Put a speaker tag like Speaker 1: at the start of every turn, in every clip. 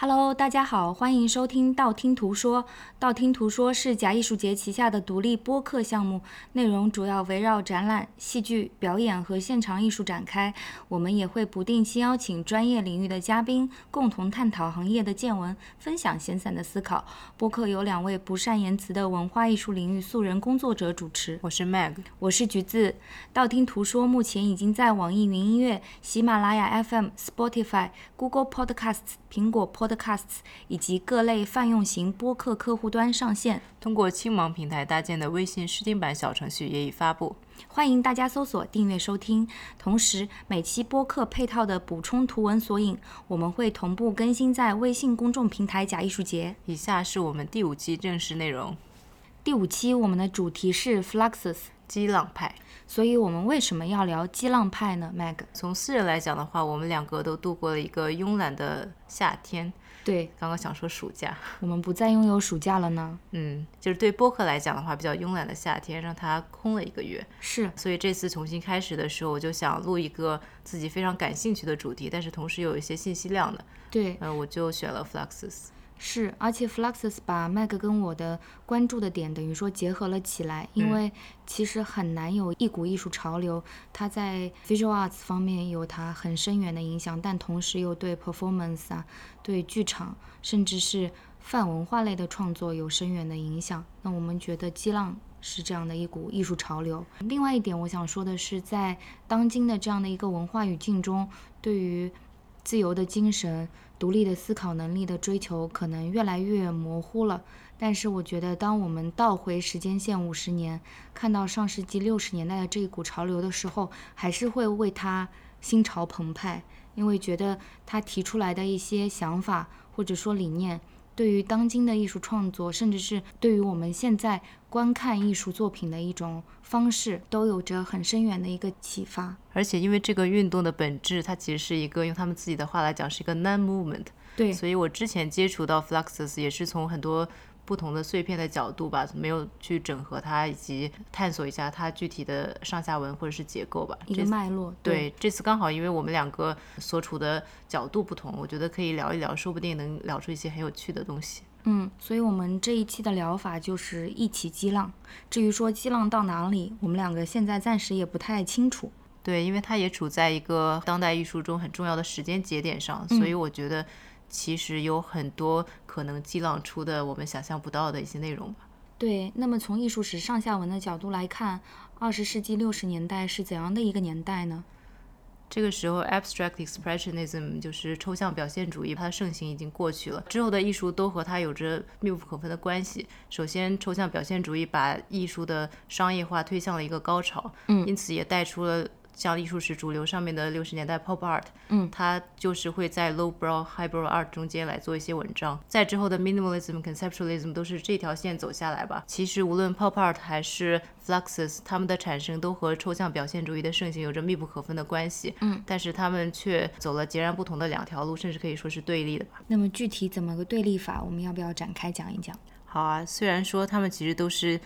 Speaker 1: Hello，大家好，欢迎收听道听途说。道听途说是假艺术节旗下的独立播客项目，内容主要围绕展览、戏剧表演和现场艺术展开。我们也会不定期邀请专业领域的嘉宾，共同探讨行业的见闻，分享闲散的思考。播客由两位不善言辞的文化艺术领域素人工作者主持。
Speaker 2: 我是 Mag，
Speaker 1: 我是橘子。道听途说目前已经在网易云音乐、喜马拉雅 FM、Spotify、Google Podcasts、苹果 Podcasts 以及各类泛用型播客客户端上线。
Speaker 2: 通过青芒平台搭建的微信试听版小程序也已发布，
Speaker 1: 欢迎大家搜索订阅收听。同时，每期播客配套的补充图文索引，我们会同步更新在微信公众平台“假艺术节”。
Speaker 2: 以下是我们第五期正式内容。
Speaker 1: 第五期我们的主题是 Fluxus
Speaker 2: 激浪派，
Speaker 1: 所以我们为什么要聊激浪派呢？Mag，
Speaker 2: 从私人来讲的话，我们两个都度过了一个慵懒的夏天。
Speaker 1: 对，
Speaker 2: 刚刚想说暑假，
Speaker 1: 我们不再拥有暑假了呢。
Speaker 2: 嗯，就是对播客来讲的话，比较慵懒的夏天，让它空了一个月。
Speaker 1: 是，
Speaker 2: 所以这次重新开始的时候，我就想录一个自己非常感兴趣的主题，但是同时有一些信息量的。
Speaker 1: 对，
Speaker 2: 呃，我就选了 Fluxus。
Speaker 1: 是，而且 Fluxus 把 Mag 跟我的关注的点等于说结合了起来，因为其实很难有一股艺术潮流，它在 Visual Arts 方面有它很深远的影响，但同时又对 Performance 啊、对剧场，甚至是泛文化类的创作有深远的影响。那我们觉得激浪是这样的一股艺术潮流。另外一点，我想说的是，在当今的这样的一个文化语境中，对于自由的精神。独立的思考能力的追求可能越来越模糊了，但是我觉得，当我们倒回时间线五十年，看到上世纪六十年代的这一股潮流的时候，还是会为他心潮澎湃，因为觉得他提出来的一些想法或者说理念。对于当今的艺术创作，甚至是对于我们现在观看艺术作品的一种方式，都有着很深远的一个启发。
Speaker 2: 而且，因为这个运动的本质，它其实是一个用他们自己的话来讲，是一个 non-movement。
Speaker 1: 对，
Speaker 2: 所以我之前接触到 Fluxus 也是从很多。不同的碎片的角度吧，没有去整合它，以及探索一下它具体的上下文或者是结构吧，
Speaker 1: 一个脉络。
Speaker 2: 对，这次刚好因为我们两个所处的角度不同，我觉得可以聊一聊，说不定能聊出一些很有趣的东西。
Speaker 1: 嗯，所以我们这一期的疗法就是一起激浪。至于说激浪到哪里，我们两个现在暂时也不太清楚。
Speaker 2: 对，因为它也处在一个当代艺术中很重要的时间节点上，所以我觉得。其实有很多可能激浪出的我们想象不到的一些内容吧。
Speaker 1: 对，那么从艺术史上下文的角度来看，二十世纪六十年代是怎样的一个年代呢？
Speaker 2: 这个时候，abstract expressionism 就是抽象表现主义，它的盛行已经过去了。之后的艺术都和它有着密不可分的关系。首先，抽象表现主义把艺术的商业化推向了一个高潮，
Speaker 1: 嗯，
Speaker 2: 因此也带出了。像艺术史主流上面的六十年代 pop art，
Speaker 1: 嗯，
Speaker 2: 它就是会在 low brow high brow art 中间来做一些文章。在之后的 minimalism conceptualism 都是这条线走下来吧。其实无论 pop art 还是 fluxes，它们的产生都和抽象表现主义的盛行有着密不可分的关系。
Speaker 1: 嗯，
Speaker 2: 但是他们却走了截然不同的两条路，甚至可以说是对立的吧。
Speaker 1: 那么具体怎么个对立法？我们要不要展开讲一讲？
Speaker 2: 好啊，虽然说他们其实都是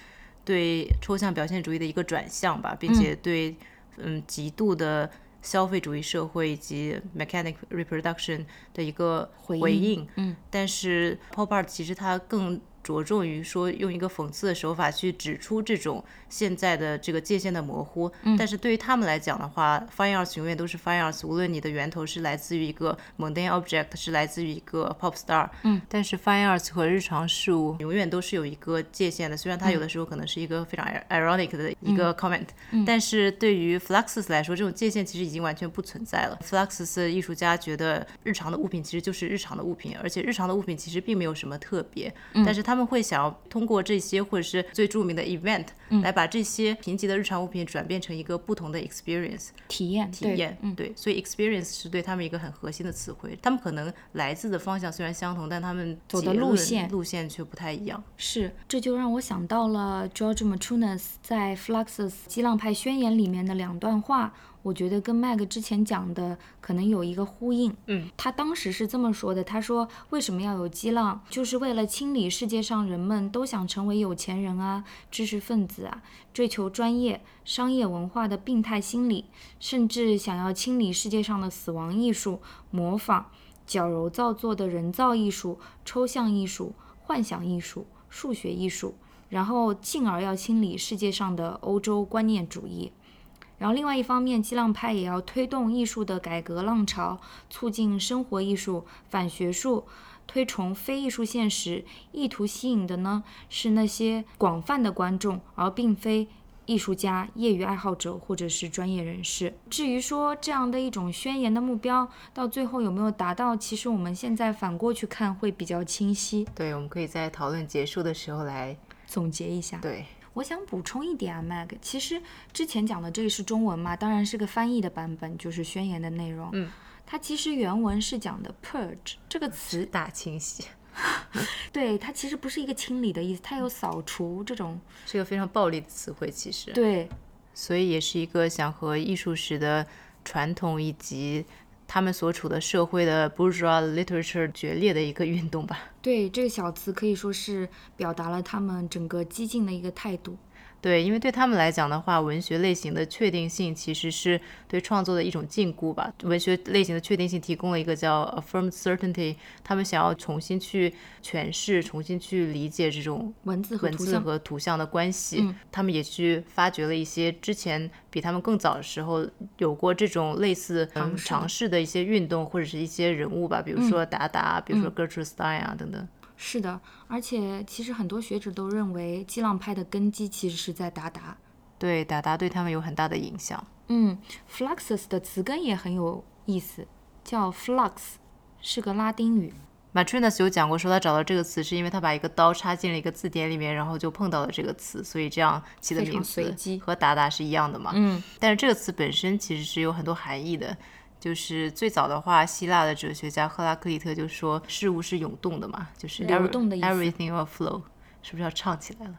Speaker 2: 对抽象表现主义的一个转向吧，并且对。嗯，极度的消费主义社会以及 mechanic reproduction 的一个回应。
Speaker 1: 嗯，
Speaker 2: 但是 pop art 其实它更。着重于说用一个讽刺的手法去指出这种现在的这个界限的模糊，但是对于他们来讲的话，fine arts 永远都是 fine arts，无论你的源头是来自于一个 mundane object，是来自于一个 pop star，
Speaker 1: 嗯，
Speaker 2: 但是 fine arts 和日常事物永远都是有一个界限的，虽然它有的时候可能是一个非常 ironic 的一个 comment，但是对于 fluxus 来说，这种界限其实已经完全不存在了。fluxus 艺术家觉得日常的物品其实就是日常的物品，而且日常的物品其实并没有什么特别，但是他。他们会想要通过这些或者是最著名的 event 来把这些贫瘠的日常物品转变成一个不同的 experience
Speaker 1: 体验
Speaker 2: 体验，对，所以 experience 是对他们一个很核心的词汇。他们可能来自的方向虽然相同，但他们
Speaker 1: 走的路线
Speaker 2: 路线却不太一样。
Speaker 1: 是，这就让我想到了 George Machunas 在 Fluxus 激浪派宣言里面的两段话。我觉得跟麦克之前讲的可能有一个呼应。
Speaker 2: 嗯，
Speaker 1: 他当时是这么说的：他说，为什么要有激浪？就是为了清理世界上人们都想成为有钱人啊、知识分子啊、追求专业、商业文化的病态心理，甚至想要清理世界上的死亡艺术、模仿。矫揉造作的人造艺术、抽象艺术、幻想艺术、数学艺术，然后进而要清理世界上的欧洲观念主义。然后另外一方面，激浪派也要推动艺术的改革浪潮，促进生活艺术、反学术，推崇非艺术现实，意图吸引的呢是那些广泛的观众，而并非艺术家、业余爱好者或者是专业人士。至于说这样的一种宣言的目标，到最后有没有达到，其实我们现在反过去看会比较清晰。
Speaker 2: 对，我们可以在讨论结束的时候来
Speaker 1: 总结一下。
Speaker 2: 对。
Speaker 1: 我想补充一点啊，Mag，其实之前讲的这个是中文嘛，当然是个翻译的版本，就是宣言的内容。
Speaker 2: 嗯，
Speaker 1: 它其实原文是讲的 purge 这个词，
Speaker 2: 大清洗。
Speaker 1: 对，它其实不是一个清理的意思，它有扫除这种，
Speaker 2: 是一个非常暴力的词汇，其实。
Speaker 1: 对，
Speaker 2: 所以也是一个想和艺术史的传统以及。他们所处的社会的 bourgeois literature 决裂的一个运动吧。
Speaker 1: 对，这个小词可以说是表达了他们整个激进的一个态度。
Speaker 2: 对，因为对他们来讲的话，文学类型的确定性其实是对创作的一种禁锢吧。文学类型的确定性提供了一个叫 affirmed certainty，他们想要重新去诠释、重新去理解这种
Speaker 1: 文字
Speaker 2: 文字和图像的关系。他们也去发掘了一些之前比他们更早的时候有过这种类似尝试的一些运动或者是一些人物吧，比如说达达，比如说 Gertrude Stein 啊等等。
Speaker 1: 是的，而且其实很多学者都认为，激浪派的根基其实是在达达。
Speaker 2: 对，达达对他们有很大的影响。
Speaker 1: 嗯，Fluxus 的词根也很有意思，叫 flux，是个拉丁语。
Speaker 2: Matrinus 有讲过，说他找到这个词是因为他把一个刀插进了一个字典里面，然后就碰到了这个词，所以这样起的名字和达达是一样的嘛。
Speaker 1: 嗯，
Speaker 2: 但是这个词本身其实是有很多含义的。就是最早的话，希腊的哲学家赫拉克利特就说事物是涌动的嘛，就是
Speaker 1: 流动的意思。
Speaker 2: Everything will flow，是不是要唱起来了？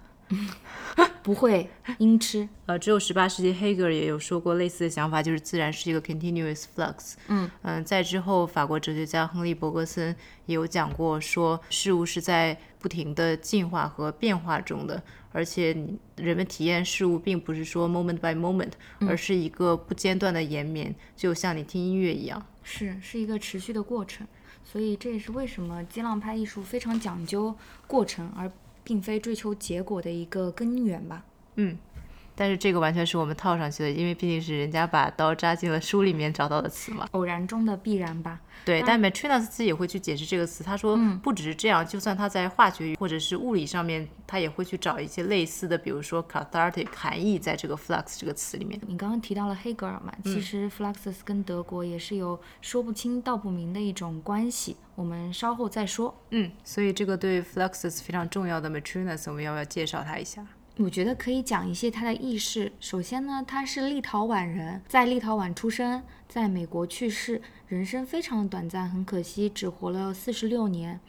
Speaker 1: 不会，音痴。
Speaker 2: 呃，只有十八世纪黑格尔也有说过类似的想法，就是自然是一个 continuous flux。
Speaker 1: 嗯
Speaker 2: 嗯，在之后法国哲学家亨利·伯格森也有讲过，说事物是在不停的进化和变化中的。而且人们体验事物，并不是说 moment by moment，而是一个不间断的延绵，就像你听音乐一样，
Speaker 1: 是是一个持续的过程。所以这也是为什么激浪派艺术非常讲究过程，而并非追求结果的一个根源吧。
Speaker 2: 嗯。但是这个完全是我们套上去的，因为毕竟是人家把刀扎进了书里面找到的词嘛。
Speaker 1: 偶然中的必然吧。
Speaker 2: 对，但 Matrinas 自己也会去解释这个词。他说，不只是这样，就算他在化学或者是物理上面，他也会去找一些类似的，比如说 cathartic 含义在这个 flux 这个词里面。
Speaker 1: 你刚刚提到了黑格尔嘛，其实 fluxus 跟德国也是有说不清道不明的一种关系，我们稍后再说。
Speaker 2: 嗯，所以这个对 fluxus 非常重要的 Matrinas，我们要不要介绍他一下？
Speaker 1: 我觉得可以讲一些他的轶事。首先呢，他是立陶宛人，在立陶宛出生，在美国去世，人生非常的短暂，很可惜，只活了四十六年。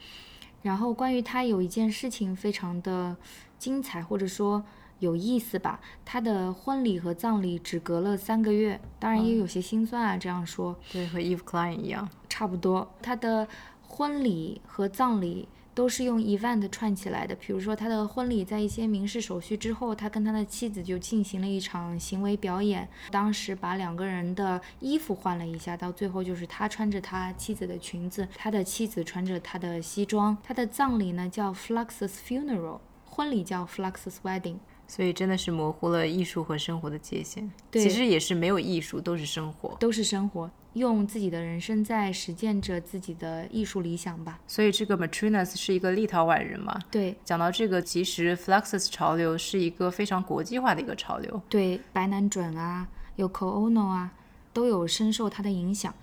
Speaker 1: 然后关于他有一件事情非常的精彩，或者说有意思吧，他的婚礼和葬礼只隔了三个月，当然也有些心酸啊。这样说，
Speaker 2: 对，和 Eve Klein 一样，
Speaker 1: 差不多。他的婚礼和葬礼。都是用 event 串起来的，比如说他的婚礼，在一些民事手续之后，他跟他的妻子就进行了一场行为表演，当时把两个人的衣服换了一下，到最后就是他穿着他妻子的裙子，他的妻子穿着他的西装。他的葬礼呢叫 Fluxus Funeral，婚礼叫 Fluxus Wedding。
Speaker 2: 所以真的是模糊了艺术和生活的界限。
Speaker 1: 对，
Speaker 2: 其实也是没有艺术，都是生活，
Speaker 1: 都是生活。用自己的人生在实践着自己的艺术理想吧。
Speaker 2: 所以这个 Matrinas 是一个立陶宛人嘛？
Speaker 1: 对。
Speaker 2: 讲到这个，其实 Fluxus 潮流是一个非常国际化的一个潮流。
Speaker 1: 对，白南准啊，有 Koono 啊，都有深受他的影响。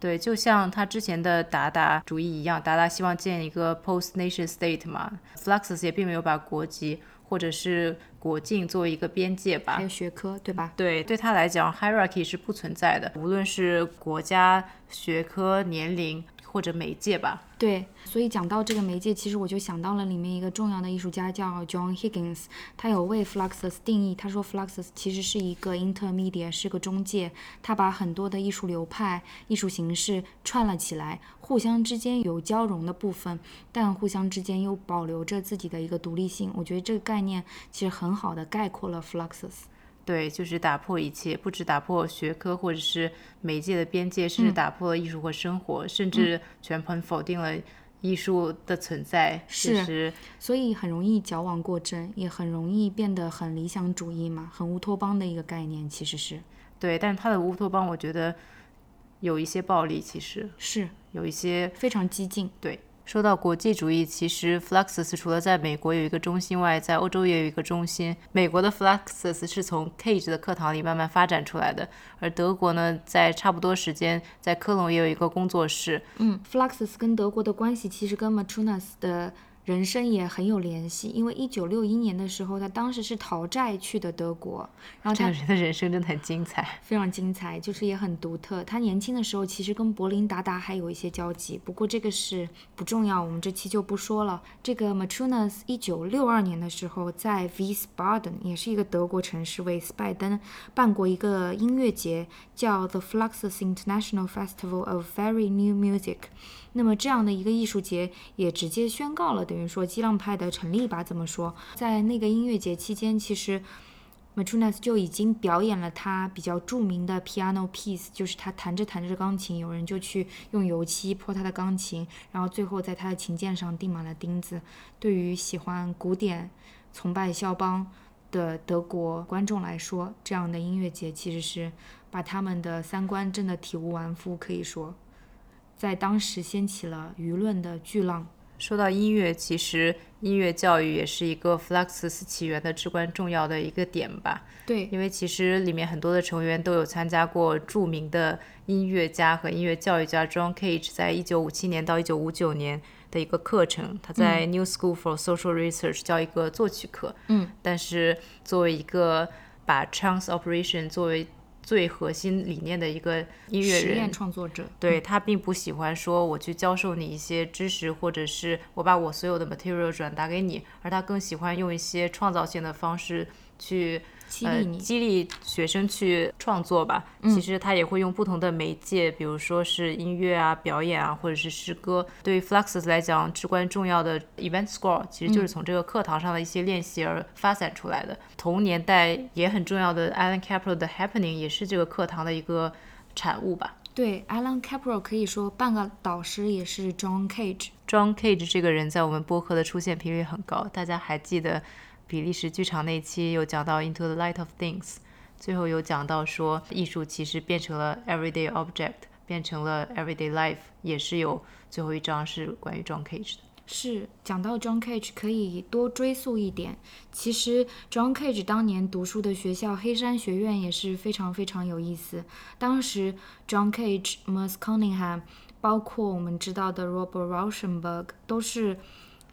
Speaker 2: 对，就像他之前的达达主义一样，达达希望建一个 post nation state 嘛，Fluxus 也并没有把国籍。或者是国境作为一个边界吧，
Speaker 1: 还有学科，对吧？
Speaker 2: 对，对他来讲，hierarchy 是不存在的，无论是国家、学科、年龄。或者媒介吧，
Speaker 1: 对，所以讲到这个媒介，其实我就想到了里面一个重要的艺术家叫 John Higgins，他有为 Fluxus 定义，他说 Fluxus 其实是一个 intermedia，是个中介，他把很多的艺术流派、艺术形式串了起来，互相之间有交融的部分，但互相之间又保留着自己的一个独立性。我觉得这个概念其实很好的概括了 Fluxus。
Speaker 2: 对，就是打破一切，不止打破学科或者是媒介的边界，甚至打破了艺术和生活，甚至全盘否定了艺术的存在。
Speaker 1: 是，所以很容易矫枉过正，也很容易变得很理想主义嘛，很乌托邦的一个概念，其实是。
Speaker 2: 对，但是他的乌托邦，我觉得有一些暴力，其实
Speaker 1: 是
Speaker 2: 有一些
Speaker 1: 非常激进。
Speaker 2: 对。说到国际主义，其实 Fluxus 除了在美国有一个中心外，在欧洲也有一个中心。美国的 Fluxus 是从 Cage 的课堂里慢慢发展出来的，而德国呢，在差不多时间，在科隆也有一个工作室。
Speaker 1: 嗯，Fluxus 跟德国的关系其实跟 Matrunas 的。人生也很有联系，因为一九六一年的时候，他当时是逃债去的德国。然后
Speaker 2: 这个人的人生真的很精彩，
Speaker 1: 非常精彩，就是也很独特。他年轻的时候其实跟柏林达达还有一些交集，不过这个是不重要，我们这期就不说了。这个 Matrunas 一九六二年的时候，在 Wiesbaden 也是一个德国城市，为斯拜登办过一个音乐节，叫 The Fluxus International Festival of Very New Music。那么这样的一个艺术节也直接宣告了，等于说激浪派的成立吧？怎么说？在那个音乐节期间，其实 Matrunas 就已经表演了他比较著名的 piano piece，就是他弹着弹着钢琴，有人就去用油漆泼他的钢琴，然后最后在他的琴键上钉满了钉子。对于喜欢古典、崇拜肖邦的德国观众来说，这样的音乐节其实是把他们的三观真的体无完肤，可以说。在当时掀起了舆论的巨浪。
Speaker 2: 说到音乐，其实音乐教育也是一个 Fluxus 起源的至关重要的一个点吧。
Speaker 1: 对，
Speaker 2: 因为其实里面很多的成员都有参加过著名的音乐家和音乐教育家 John Cage 在一九五七年到一九五九年的一个课程，他在 New School for Social Research 教一个作曲课。
Speaker 1: 嗯，
Speaker 2: 但是作为一个把 Chance Operation 作为最核心理念的一个音乐人、
Speaker 1: 创作者，
Speaker 2: 对他并不喜欢说我去教授你一些知识，或者是我把我所有的 material 转达给你，而他更喜欢用一些创造性的方式去。呃，激励学生去创作吧。其实他也会用不同的媒介，比如说是音乐啊、表演啊，或者是诗歌。对于 Fluxus 来讲，至关重要的 event score 其实就是从这个课堂上的一些练习而发展出来的。同年代也很重要的 Alan Capro 的 Happening 也是这个课堂的一个产物吧。
Speaker 1: 对，Alan Capro 可以说半个导师也是 John Cage。
Speaker 2: John Cage 这个人在我们播客的出现频率很高，大家还记得？比利时剧场那期有讲到 Into the Light of Things，最后有讲到说艺术其实变成了 everyday object，变成了 everyday life，也是有最后一章是关于 John Cage 的。
Speaker 1: 是讲到 John Cage 可以多追溯一点，其实 John Cage 当年读书的学校黑山学院也是非常非常有意思。当时 John Cage、Merce Cunningham，包括我们知道的 Robert Rauschenberg 都是。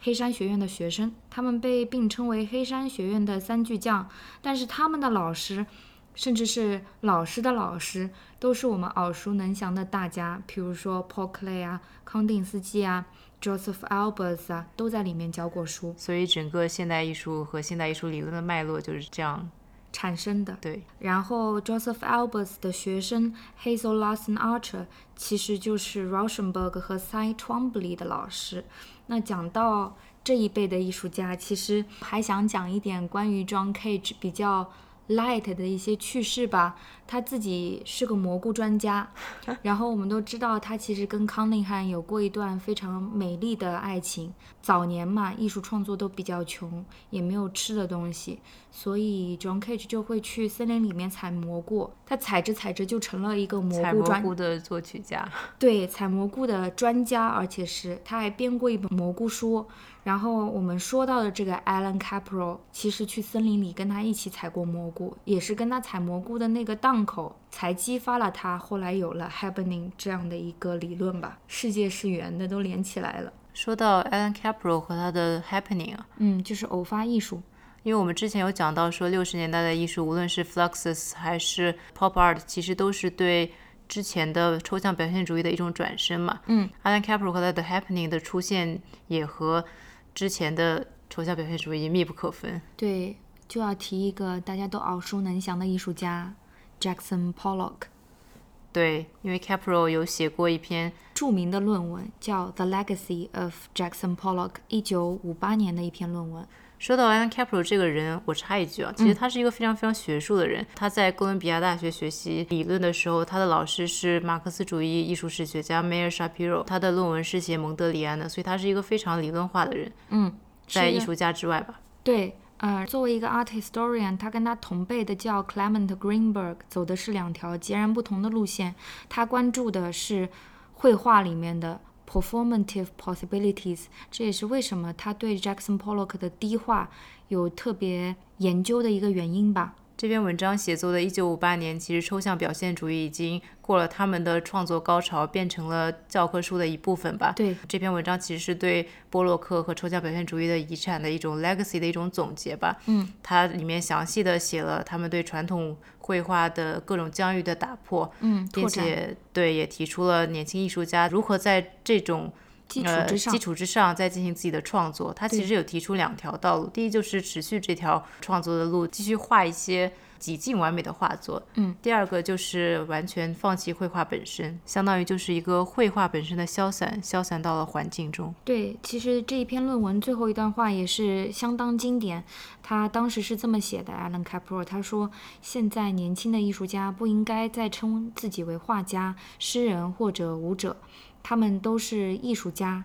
Speaker 1: 黑山学院的学生，他们被并称为黑山学院的三巨匠，但是他们的老师，甚至是老师的老师，都是我们耳熟能详的大家，比如说 Paul Klee 啊、康定斯基啊、Joseph Albers 啊，都在里面教过书。
Speaker 2: 所以整个现代艺术和现代艺术理论的脉络就是这样
Speaker 1: 产生的。
Speaker 2: 对。
Speaker 1: 然后 Joseph Albers 的学生 Hazel Larson Archer，其实就是 Rauschenberg 和 Cy Twombly 的老师。那讲到这一辈的艺术家，其实还想讲一点关于 John Cage 比较 light 的一些趣事吧。他自己是个蘑菇专家，然后我们都知道他其实跟康宁汉有过一段非常美丽的爱情。早年嘛，艺术创作都比较穷，也没有吃的东西，所以 John Cage 就会去森林里面采蘑菇。他采着采着就成了一个蘑菇专
Speaker 2: 的作曲家。
Speaker 1: 对，采蘑菇的专家，而且是他还编过一本蘑菇书。然后我们说到的这个 Alan Capro，其实去森林里跟他一起采过蘑菇，也是跟他采蘑菇的那个档口，才激发了他后来有了 Happening 这样的一个理论吧。世界是圆的，都连起来了。
Speaker 2: 说到 Alan Capro 和他的 Happening 啊，
Speaker 1: 嗯，就是偶发艺术。
Speaker 2: 因为我们之前有讲到说，六十年代的艺术，无论是 Fluxus 还是 Pop Art，其实都是对之前的抽象表现主义的一种转身嘛。
Speaker 1: 嗯
Speaker 2: ，Alan Capro 和他的 Happening 的出现也和之前的抽象表现主义密不可分。
Speaker 1: 对，就要提一个大家都耳熟能详的艺术家 Jackson Pollock。
Speaker 2: 对，因为 Capro 有写过一篇
Speaker 1: 著名的论文，叫《The Legacy of Jackson Pollock》，一九五八年的一篇论文。
Speaker 2: 说到 Alan Capro 这个人，我插一句啊，其实他是一个非常非常学术的人。他在哥伦比亚大学学习理论的时候，他的老师是马克思主义艺术史学家 Meir Shapiro，他的论文是写蒙德里安的，所以他是一个非常理论化的人。
Speaker 1: 嗯，
Speaker 2: 在艺术家之外吧。
Speaker 1: 对，呃，作为一个 art historian，他跟他同辈的叫 Clement Greenberg，走的是两条截然不同的路线。他关注的是绘画里面的。Performative possibilities，这也是为什么他对 Jackson Pollock 的低画有特别研究的一个原因吧。
Speaker 2: 这篇文章写作的一九五八年，其实抽象表现主义已经过了他们的创作高潮，变成了教科书的一部分吧。
Speaker 1: 对，
Speaker 2: 这篇文章其实是对波洛克和抽象表现主义的遗产的一种 legacy 的一种总结吧。
Speaker 1: 嗯，
Speaker 2: 它里面详细的写了他们对传统绘画的各种疆域的打破，
Speaker 1: 嗯，
Speaker 2: 并且对也提出了年轻艺术家如何在这种。
Speaker 1: 基础之上，
Speaker 2: 基础之上再进行自己的创作。他其实有提出两条道路，第一就是持续这条创作的路，继续画一些几近完美的画作。
Speaker 1: 嗯，
Speaker 2: 第二个就是完全放弃绘画本身，相当于就是一个绘画本身的消散，消散到了环境中。
Speaker 1: 对，其实这一篇论文最后一段话也是相当经典。他当时是这么写的：Alan Capro，他说，现在年轻的艺术家不应该再称自己为画家、诗人或者舞者。他们都是艺术家，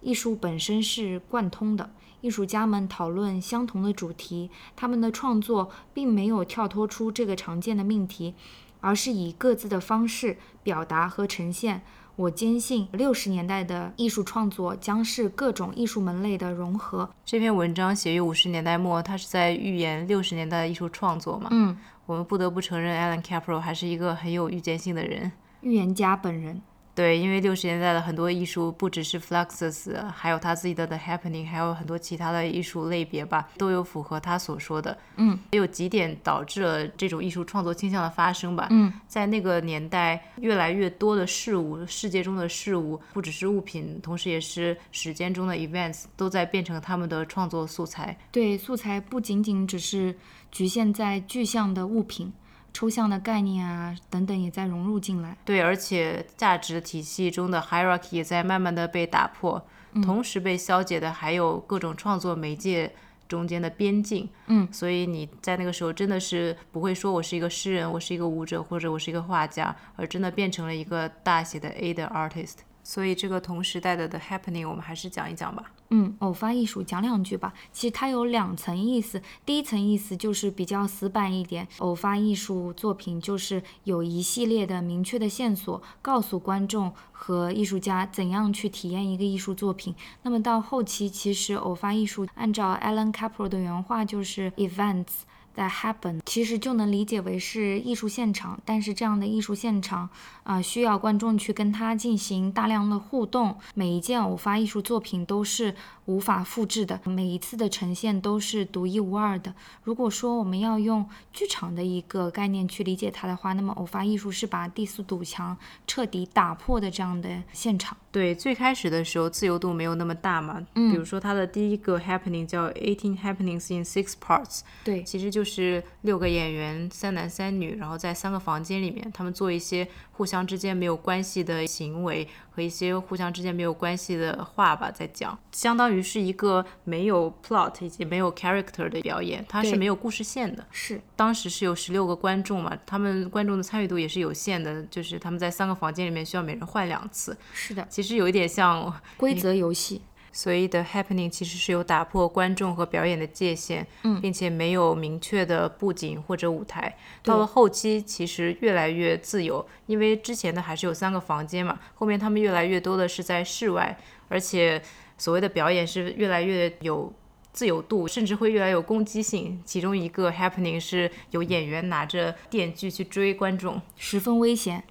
Speaker 1: 艺术本身是贯通的。艺术家们讨论相同的主题，他们的创作并没有跳脱出这个常见的命题，而是以各自的方式表达和呈现。我坚信，六十年代的艺术创作将是各种艺术门类的融合。
Speaker 2: 这篇文章写于五十年代末，他是在预言六十年代的艺术创作嘛？
Speaker 1: 嗯，
Speaker 2: 我们不得不承认，Alan Capro 还是一个很有预见性的人，
Speaker 1: 预言家本人。
Speaker 2: 对，因为六十年代的很多艺术，不只是 Fluxus，还有他自己的 The Happening，还有很多其他的艺术类别吧，都有符合他所说的。
Speaker 1: 嗯，
Speaker 2: 也有几点导致了这种艺术创作倾向的发生吧。
Speaker 1: 嗯，
Speaker 2: 在那个年代，越来越多的事物，世界中的事物，不只是物品，同时也是时间中的 events，都在变成他们的创作素材。
Speaker 1: 对，素材不仅仅只是局限在具象的物品。抽象的概念啊，等等也在融入进来。
Speaker 2: 对，而且价值体系中的 hierarchy 也在慢慢的被打破，同时被消解的还有各种创作媒介中间的边境。
Speaker 1: 嗯，
Speaker 2: 所以你在那个时候真的是不会说我是一个诗人，我是一个舞者，或者我是一个画家，而真的变成了一个大写的 A 的 artist。所以这个同时代的 The Happening，我们还是讲一讲吧。
Speaker 1: 嗯，偶发艺术讲两句吧。其实它有两层意思，第一层意思就是比较死板一点，偶发艺术作品就是有一系列的明确的线索，告诉观众和艺术家怎样去体验一个艺术作品。那么到后期，其实偶发艺术按照 Alan Capro 的原话就是 events。在 happen 其实就能理解为是艺术现场，但是这样的艺术现场啊，需要观众去跟他进行大量的互动。每一件偶发艺术作品都是无法复制的，每一次的呈现都是独一无二的。如果说我们要用剧场的一个概念去理解它的话，那么偶发艺术是把第四堵墙彻底打破的这样的现场。
Speaker 2: 对，最开始的时候自由度没有那么大嘛。
Speaker 1: 嗯。
Speaker 2: 比如说它的第一个 happening 叫 Eighteen Happenings in Six Parts。
Speaker 1: 对，
Speaker 2: 其实就是六个演员，三男三女，然后在三个房间里面，他们做一些互相之间没有关系的行为和一些互相之间没有关系的话吧，在讲，相当于是一个没有 plot 以及没有 character 的表演，它是没有故事线的。
Speaker 1: 是。
Speaker 2: 当时是有十六个观众嘛，他们观众的参与度也是有限的，就是他们在三个房间里面需要每人换两次。
Speaker 1: 是的。
Speaker 2: 其实有一点像
Speaker 1: 规则游戏，
Speaker 2: 所以的 happening 其实是有打破观众和表演的界限，
Speaker 1: 嗯，
Speaker 2: 并且没有明确的布景或者舞台。到了后期，其实越来越自由，因为之前的还是有三个房间嘛，后面他们越来越多的是在室外，而且所谓的表演是越来越有自由度，甚至会越来越有攻击性。其中一个 happening 是有演员拿着电锯去追观众，
Speaker 1: 十分危险。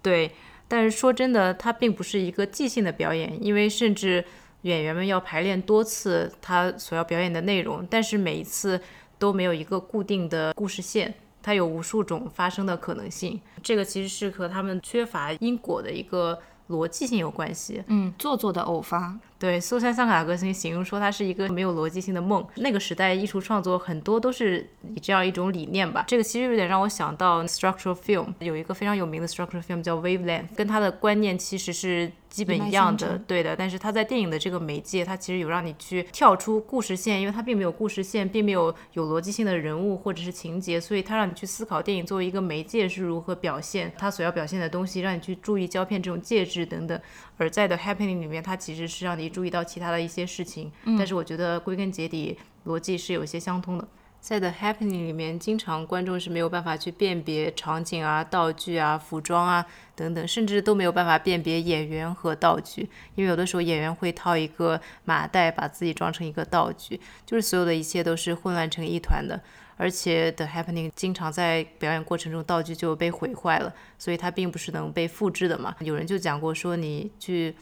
Speaker 2: 对。但是说真的，它并不是一个即兴的表演，因为甚至演员们要排练多次他所要表演的内容，但是每一次都没有一个固定的故事线，它有无数种发生的可能性。这个其实是和他们缺乏因果的一个。逻辑性有关系，
Speaker 1: 嗯，做作的偶发。
Speaker 2: 对，苏珊·桑卡格曾经形容说，它是一个没有逻辑性的梦。那个时代艺术创作很多都是以这样一种理念吧。这个其实有点让我想到 structural film，有一个非常有名的 structural film 叫 Wavelength，跟它的观念其实是基本一样的，对的。但是它在电影的这个媒介，它其实有让你去跳出故事线，因为它并没有故事线，并没有有逻辑性的人物或者是情节，所以它让你去思考电影作为一个媒介是如何表现它所要表现的东西，让你去注意胶片这种介质等等。而在 The Happening 里面，它其实是让你注意到其他的一些事情，但是我觉得归根结底逻辑是有些相通的。在 The Happening 里面，经常观众是没有办法去辨别场景啊、道具啊、服装啊等等，甚至都没有办法辨别演员和道具，因为有的时候演员会套一个麻袋，把自己装成一个道具，就是所有的一切都是混乱成一团的。而且 The Happening 经常在表演过程中道具就被毁坏了，所以它并不是能被复制的嘛。有人就讲过说，你去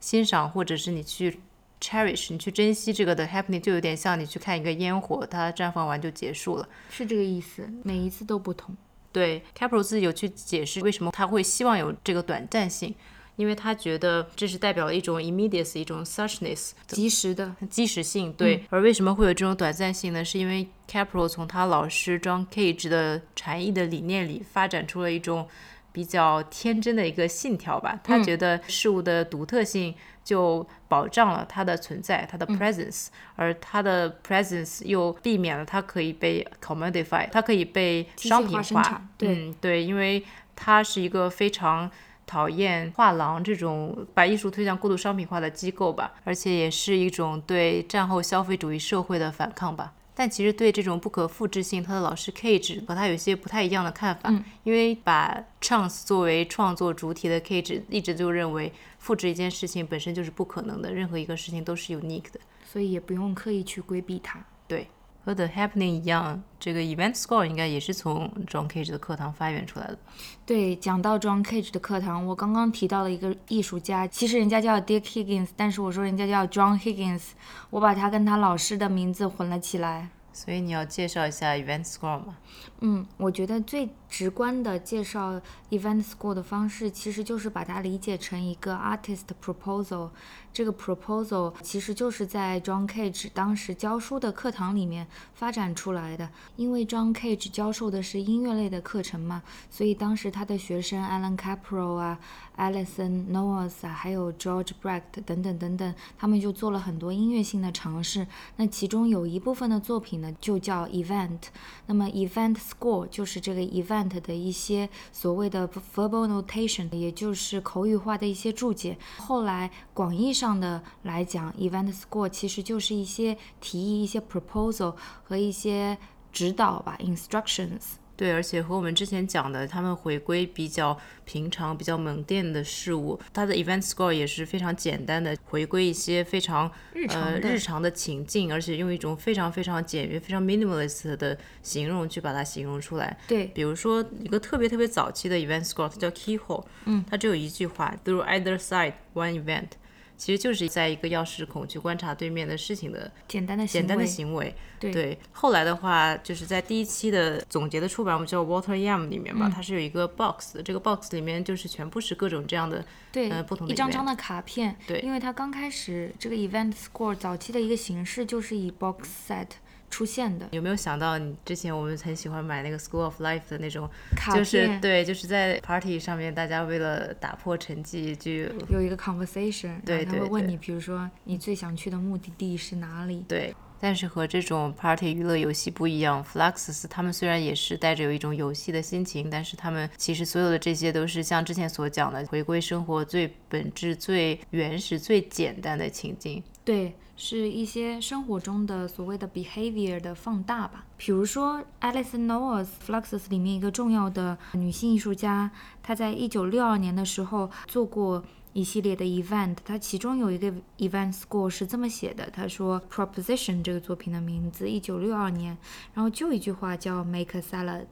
Speaker 2: 欣赏或者是你去。cherish，你去珍惜这个的 happening，就有点像你去看一个烟火，它绽放完就结束了，
Speaker 1: 是这个意思。每一次都不同。
Speaker 2: 对 c a p r o 自己有去解释为什么他会希望有这个短暂性，因为他觉得这是代表了一种 immediacy，一种 suchness，
Speaker 1: 及时的
Speaker 2: 即时性。对。而为什么会有这种短暂性呢？是因为 c a p r o 从他老师 John Cage 的禅意的理念里发展出了一种比较天真的一个信条吧。他觉得事物的独特性。就保障了它的存在，它的 presence，而它的 presence 又避免了它可以被 commodify，它可以被商品
Speaker 1: 化。
Speaker 2: 嗯，对，因为它是一个非常讨厌画廊这种把艺术推向过度商品化的机构吧，而且也是一种对战后消费主义社会的反抗吧。但其实对这种不可复制性，他的老师 Cage 和他有些不太一样的看法，因为把 Chance 作为创作主体的 Cage 一直就认为复制一件事情本身就是不可能的，任何一个事情都是 unique 的，
Speaker 1: 所以也不用刻意去规避它。
Speaker 2: 对。和 The Happening 一样，这个 Event Score 应该也是从 John Cage 的课堂发源出来的。
Speaker 1: 对，讲到 John Cage 的课堂，我刚刚提到了一个艺术家，其实人家叫 Dick Higgins，但是我说人家叫 John Higgins，我把他跟他老师的名字混了起来。
Speaker 2: 所以你要介绍一下 Event Score 吗？
Speaker 1: 嗯，我觉得最直观的介绍 Event Score 的方式，其实就是把它理解成一个 Artist Proposal。这个 proposal 其实就是在 John Cage 当时教书的课堂里面发展出来的。因为 John Cage 教授的是音乐类的课程嘛，所以当时他的学生 Alan Capro 啊、Alison Noes 啊，还有 George Brecht 等等等等，他们就做了很多音乐性的尝试。那其中有一部分的作品呢，就叫 event。那么 event score 就是这个 event 的一些所谓的 verbal notation，也就是口语化的一些注解。后来广义上。上的来讲，event score 其实就是一些提议、一些 proposal 和一些指导吧，instructions。
Speaker 2: 对，而且和我们之前讲的，他们回归比较平常、比较门店的事物，它的 event score 也是非常简单的，回归一些非常呃日常的情境，而且用一种非常非常简约、非常 minimalist 的形容去把它形容出来。
Speaker 1: 对，
Speaker 2: 比如说一个特别特别早期的 event score，它叫 keyhole，嗯，它只有一句话，through either side one event。其实就是在一个钥匙孔去观察对面的事情的
Speaker 1: 简单的
Speaker 2: 简单的行为。对，后来的话，就是在第一期的总结的出版，我们叫 Water Yam 里面吧，它是有一个 box，这个 box 里面就是全部是各种这样的
Speaker 1: 对
Speaker 2: 不同的
Speaker 1: 一张张的卡片。
Speaker 2: 对，
Speaker 1: 因为它刚开始这个 event score 早期的一个形式就是以 box set。出现的
Speaker 2: 有没有想到你之前我们很喜欢买那个 School of Life 的那种
Speaker 1: 卡
Speaker 2: 就是对，就是在 party 上面，大家为了打破沉寂，就
Speaker 1: 有一个 conversation，
Speaker 2: 对
Speaker 1: 他会问你，比如说你最想去的目的地是哪里？
Speaker 2: 对，但是和这种 party 娱乐游戏不一样，Fluxus 他们虽然也是带着有一种游戏的心情，但是他们其实所有的这些都是像之前所讲的，回归生活最本质、最原始、最简单的情境。
Speaker 1: 对。是一些生活中的所谓的 behavior 的放大吧。比如说，Alison Knowles Fluxus 里面一个重要的女性艺术家，她在一九六二年的时候做过一系列的 event。她其中有一个 event score 是这么写的：她说，Proposition 这个作品的名字，一九六二年，然后就一句话叫 Make a salad，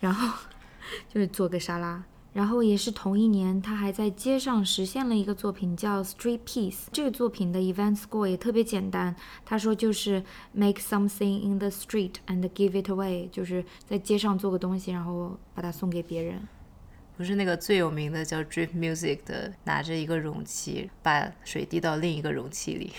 Speaker 1: 然后 就是做个沙拉。然后也是同一年，他还在街上实现了一个作品，叫 Street Piece。这个作品的 event score 也特别简单，他说就是 make something in the street and give it away，就是在街上做个东西，然后把它送给别人。
Speaker 2: 不是那个最有名的叫 Drip Music 的，拿着一个容器把水滴到另一个容器里。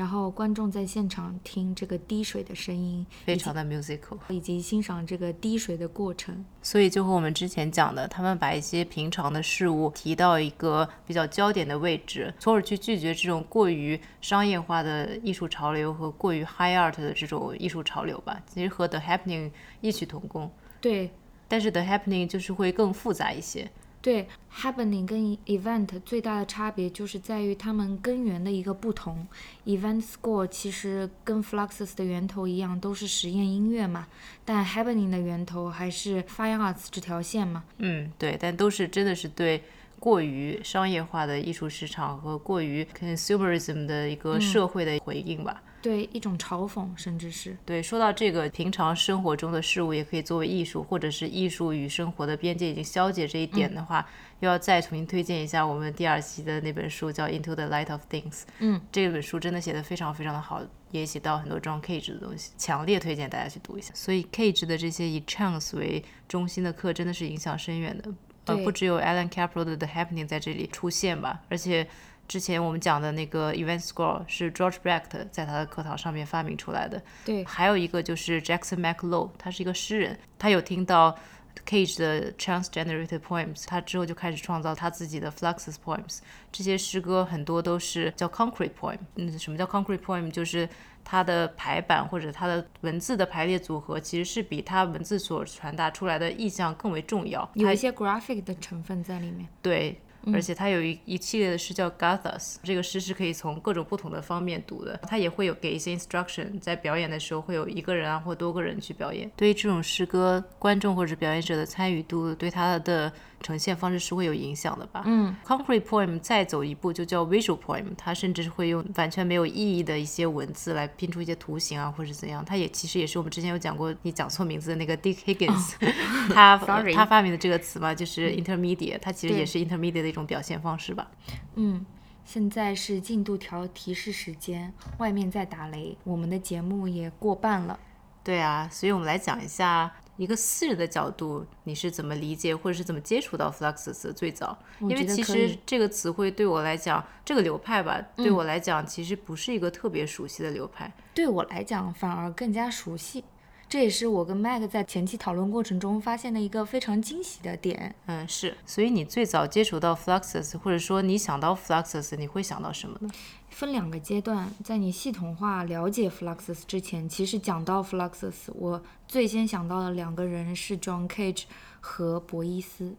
Speaker 1: 然后观众在现场听这个滴水的声音，
Speaker 2: 非常的 musical，
Speaker 1: 以及欣赏这个滴水的过程。
Speaker 2: 所以就和我们之前讲的，他们把一些平常的事物提到一个比较焦点的位置，从而去拒绝这种过于商业化的艺术潮流和过于 high art 的这种艺术潮流吧。其实和 The Happening 异曲同工。
Speaker 1: 对，
Speaker 2: 但是 The Happening 就是会更复杂一些。
Speaker 1: 对，happening 跟 event 最大的差别就是在于它们根源的一个不同。event score 其实跟 Fluxus 的源头一样，都是实验音乐嘛，但 happening 的源头还是 fine arts 这条线嘛。
Speaker 2: 嗯，对，但都是真的是对过于商业化的艺术市场和过于 consumerism 的一个社会的回应吧。
Speaker 1: 对一种嘲讽，甚至是
Speaker 2: 对说到这个平常生活中的事物也可以作为艺术，或者是艺术与生活的边界已经消解这一点的话，又要再重新推荐一下我们第二期的那本书，叫《Into the Light of Things》。
Speaker 1: 嗯，
Speaker 2: 这本书真的写的非常非常的好，也写到很多 John Cage 的东西，强烈推荐大家去读一下。所以 Cage 的这些以 chance 为中心的课真的是影响深远的，呃，不只有 Alan Capro 的 The Happening 在这里出现吧，而且。之前我们讲的那个 event score 是 George Brecht 在他的课堂上面发明出来的。
Speaker 1: 对，
Speaker 2: 还有一个就是 Jackson McLow，他是一个诗人，他有听到 Cage 的 chance generated poems，他之后就开始创造他自己的 Fluxus poems。这些诗歌很多都是叫 concrete poem。嗯，什么叫 concrete poem？就是它的排版或者它的文字的排列组合，其实是比它文字所传达出来的意象更为重要，
Speaker 1: 有一些 graphic 的成分在里面。
Speaker 2: 对。而且它有一一系列的诗叫 Gathas，这个诗是可以从各种不同的方面读的。它也会有给一些 instruction，在表演的时候会有一个人啊或多个人去表演。对于这种诗歌，观众或者表演者的参与度对它的呈现方式是会有影响的吧？
Speaker 1: 嗯
Speaker 2: ，concrete poem 再走一步就叫 visual poem，它甚至是会用完全没有意义的一些文字来拼出一些图形啊，或者怎样。它也其实也是我们之前有讲过，你讲错名字的那个 Dick Higgins，他他发明的这个词嘛，就是 intermediate，它其实也是 intermediate 的一种表现方式吧。
Speaker 1: 嗯，现在是进度条提示时间，外面在打雷，我们的节目也过半了。
Speaker 2: 对啊，所以我们来讲一下。一个私人的角度，你是怎么理解或者是怎么接触到 Fluxus 最早？因为其实这个词汇对我来讲，这个流派吧，对我来讲其实不是一个特别熟悉的流派。
Speaker 1: 对我来讲反而更加熟悉，这也是我跟 Mag 在前期讨论过程中发现的一个非常惊喜的点。
Speaker 2: 嗯，是。所以你最早接触到 Fluxus，或者说你想到 Fluxus，你会想到什么呢？
Speaker 1: 分两个阶段，在你系统化了解 Fluxus 之前，其实讲到 Fluxus，我最先想到的两个人是 John Cage 和博伊斯。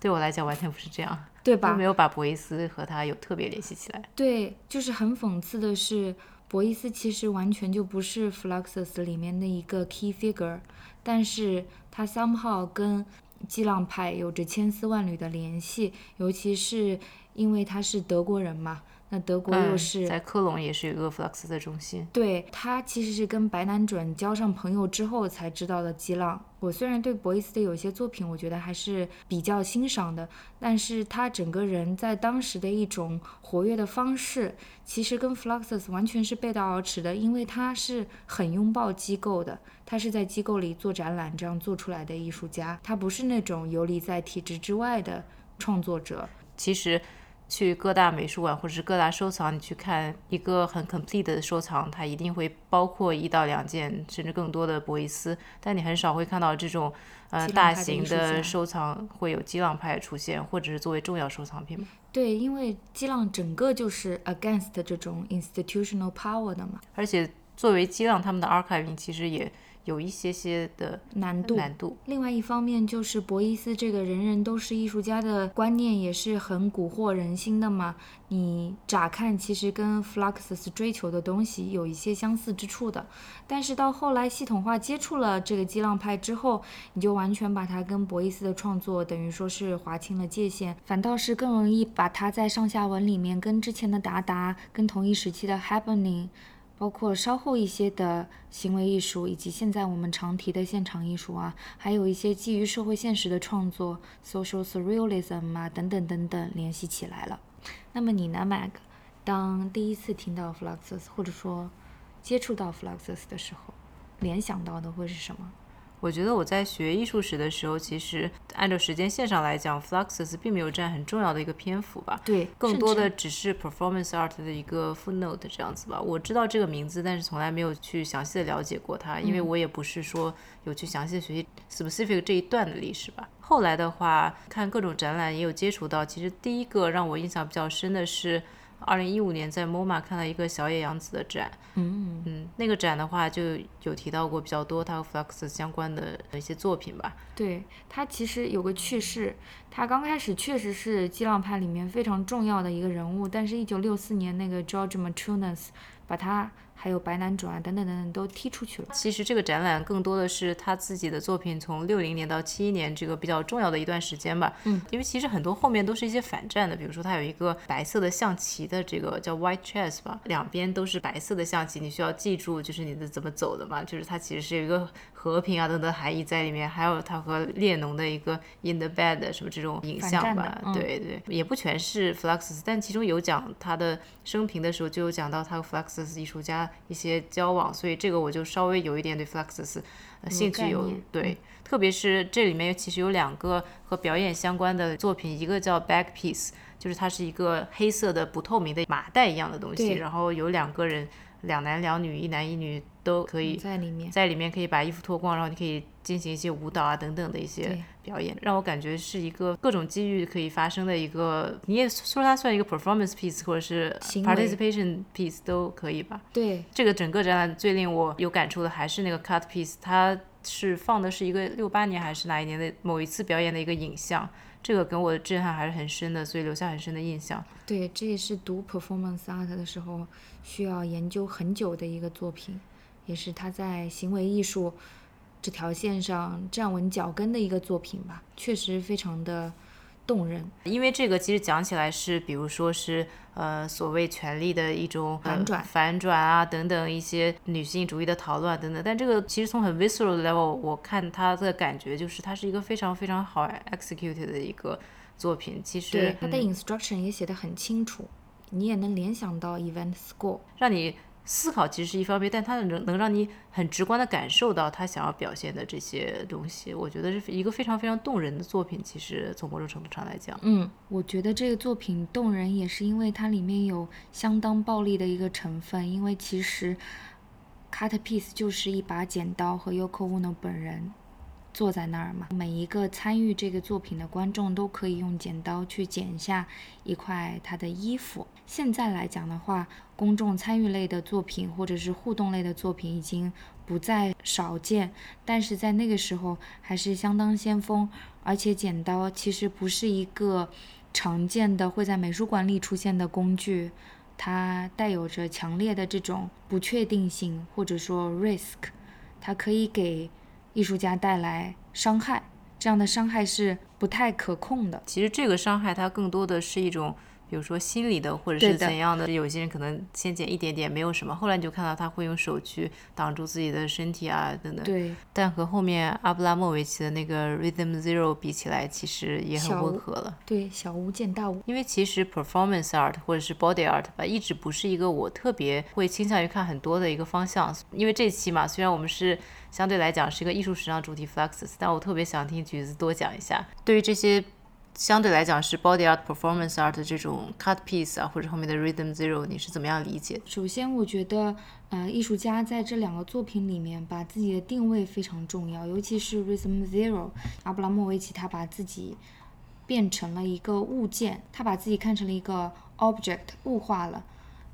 Speaker 2: 对我来讲，完全不是这样，
Speaker 1: 对吧？
Speaker 2: 没有把博伊斯和他有特别联系起来。
Speaker 1: 对，就是很讽刺的是，博伊斯其实完全就不是 Fluxus 里面的一个 key figure，但是他 somehow 跟激浪派有着千丝万缕的联系，尤其是因为他是德国人嘛。那德国又是
Speaker 2: 在科隆，也是有一个 Flux 的中心。
Speaker 1: 对他其实是跟白南准交上朋友之后才知道的激浪。我虽然对博伊斯的有些作品，我觉得还是比较欣赏的，但是他整个人在当时的一种活跃的方式，其实跟 Fluxus 完全是背道而驰的，因为他是很拥抱机构的，他是在机构里做展览这样做出来的艺术家，他不是那种游离在体制之外的创作者。
Speaker 2: 其实。去各大美术馆或者是各大收藏，你去看一个很 complete 的收藏，它一定会包括一到两件甚至更多的博伊斯，但你很少会看到这种呃大型的收藏会有激浪派出现，或者是作为重要收藏品嘛？
Speaker 1: 对，因为激浪整个就是 against 这种 institutional power 的嘛，
Speaker 2: 而且作为激浪他们的 archiving 其实也。有一些些的
Speaker 1: 难度。
Speaker 2: 难度。
Speaker 1: 另外一方面，就是博伊斯这个人人都是艺术家的观念也是很蛊惑人心的嘛。你乍看其实跟 Fluxus 追求的东西有一些相似之处的，但是到后来系统化接触了这个激浪派之后，你就完全把它跟博伊斯的创作等于说是划清了界限，反倒是更容易把它在上下文里面跟之前的达达、跟同一时期的 Happening。包括稍后一些的行为艺术，以及现在我们常提的现场艺术啊，还有一些基于社会现实的创作，social surrealism 啊，等等等等，联系起来了。那么你呢，Mag？当第一次听到 Fluxus，或者说接触到 Fluxus 的时候，联想到的会是什么？
Speaker 2: 我觉得我在学艺术史的时候，其实按照时间线上来讲，Fluxus 并没有占很重要的一个篇幅吧。
Speaker 1: 对，
Speaker 2: 更多的只是 performance art 的一个 footnote 这样子吧。我知道这个名字，但是从来没有去详细的了解过它，因为我也不是说有去详细的学习 specific 这一段的历史吧。后来的话，看各种展览也有接触到。其实第一个让我印象比较深的是。二零一五年在 MoMA 看到一个小野洋子的展，
Speaker 1: 嗯
Speaker 2: 嗯，那个展的话就有提到过比较多他和 Flux 相关的一些作品吧。
Speaker 1: 对他其实有个趣事，他刚开始确实是激浪派里面非常重要的一个人物，但是一九六四年那个 George Matunas 把他。还有白男主啊，等等等等都踢出去了。
Speaker 2: 其实这个展览更多的是他自己的作品，从六零年到七一年这个比较重要的一段时间吧。
Speaker 1: 嗯，
Speaker 2: 因为其实很多后面都是一些反战的，比如说他有一个白色的象棋的这个叫 White Chess 吧，两边都是白色的象棋，你需要记住就是你的怎么走的嘛，就是它其实是有一个和平啊等等含义在里面。还有他和列侬的一个 In the Bed 什么这种影像吧，对对，也不全是 Fluxus，但其中有讲他的生平的时候就有讲到他和 Fluxus 艺术家一些交。往，所以这个我就稍微有一点对 Fluxus 兴趣有对，特别是这里面其实有两个和表演相关的作品，一个叫 Back Piece，就是它是一个黑色的不透明的麻袋一样的东西，然后有两个人，两男两女，一男一女。都可以
Speaker 1: 在里面，
Speaker 2: 在里面可以把衣服脱光，然后你可以进行一些舞蹈啊等等的一些表演，让我感觉是一个各种机遇可以发生的一个，你也说它算一个 performance piece 或者是 participation piece 都可以吧？
Speaker 1: 对，
Speaker 2: 这个整个展览最令我有感触的还是那个 cut piece，它是放的是一个六八年还是哪一年的某一次表演的一个影像，这个给我的震撼还是很深的，所以留下很深的印象。
Speaker 1: 对，这也是读 performance art 的时候需要研究很久的一个作品。也是他在行为艺术这条线上站稳脚跟的一个作品吧，确实非常的动人。
Speaker 2: 因为这个其实讲起来是，比如说是呃所谓权力的一种
Speaker 1: 反转、
Speaker 2: 反转啊等等一些女性主义的讨论等等。但这个其实从很 visceral level，我看他的感觉就是它是一个非常非常好 executed 的一个作品。其实
Speaker 1: 他的 instruction 也写得很清楚，你也能联想到 event score，
Speaker 2: 让你。思考其实是一方面，但它能能让你很直观的感受到他想要表现的这些东西，我觉得是一个非常非常动人的作品。其实从某种程度上来讲，
Speaker 1: 嗯，我觉得这个作品动人也是因为它里面有相当暴力的一个成分，因为其实 cut piece 就是一把剪刀和 Yoko Ono 本人。坐在那儿嘛，每一个参与这个作品的观众都可以用剪刀去剪下一块他的衣服。现在来讲的话，公众参与类的作品或者是互动类的作品已经不再少见，但是在那个时候还是相当先锋。而且剪刀其实不是一个常见的会在美术馆里出现的工具，它带有着强烈的这种不确定性或者说 risk，它可以给。艺术家带来伤害，这样的伤害是不太可控的。
Speaker 2: 其实这个伤害它更多的是一种。比如说心理的，或者是怎样的，有些人可能先减一点点，没有什么，后来你就看到他会用手去挡住自己的身体啊，等等。
Speaker 1: 对。
Speaker 2: 但和后面阿布拉莫维奇的那个 Rhythm Zero 比起来，其实也很温和了。
Speaker 1: 对，小巫见大巫。
Speaker 2: 因为其实 Performance Art 或者是 Body Art 吧，一直不是一个我特别会倾向于看很多的一个方向。因为这期嘛，虽然我们是相对来讲是一个艺术时尚主题 Fluxus，但我特别想听橘子多讲一下，对于这些。相对来讲是 body art、performance art 这种 cut piece 啊，或者后面的 rhythm zero，你是怎么样理解？
Speaker 1: 首先，我觉得，呃，艺术家在这两个作品里面把自己的定位非常重要，尤其是 rhythm zero，阿布拉莫维奇他把自己变成了一个物件，他把自己看成了一个 object，物化了。